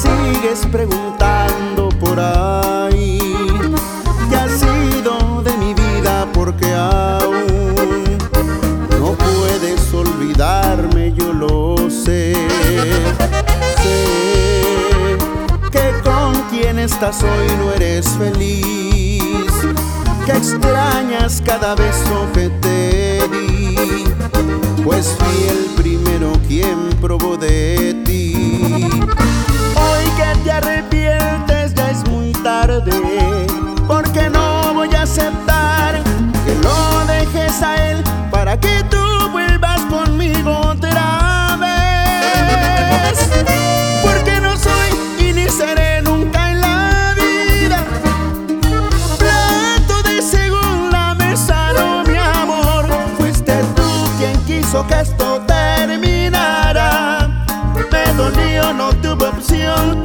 sigues preguntando por ahí qué ha sido de mi vida porque aún no puedes olvidarme, yo lo sé. Sé que con quien estás hoy no eres feliz, que extrañas cada beso que te di, pues fui el primero quien probó de ti. A él para que tú vuelvas conmigo otra vez. Porque no soy y ni seré nunca en la vida plato de segunda mesa, no mi amor. Fuiste tú quien quiso que esto terminara. Me dolió, no tuve opción,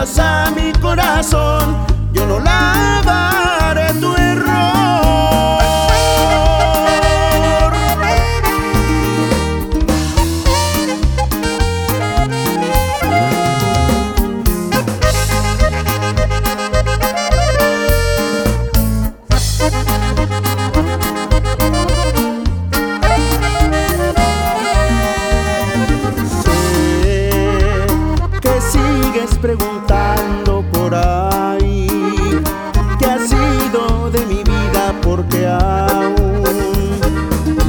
a mi corazón. Yo no lavaré tu error. Sé que sigues preguntando de mi vida porque aún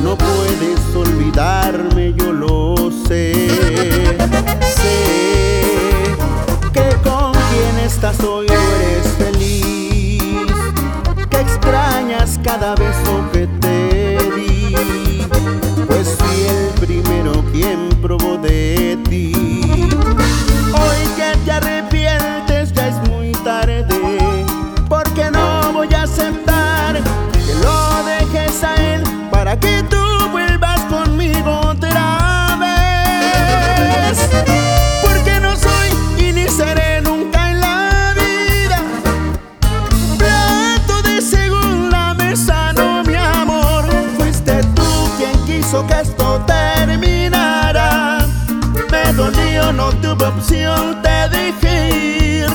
no puedes olvidarme, yo lo sé. Sé que con quien estás hoy no eres feliz, que extrañas cada beso que te di, pues fui el primero quien probó de que esto terminara. Me dolió, no tuve opción, te dejé ir.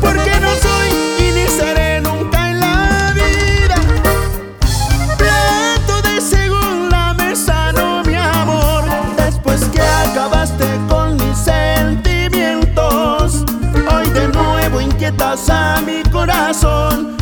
Porque no soy y ni seré nunca en la vida plato de segunda mesa, no mi amor. Después que acabaste con mis sentimientos, hoy de nuevo inquietas a mi corazón.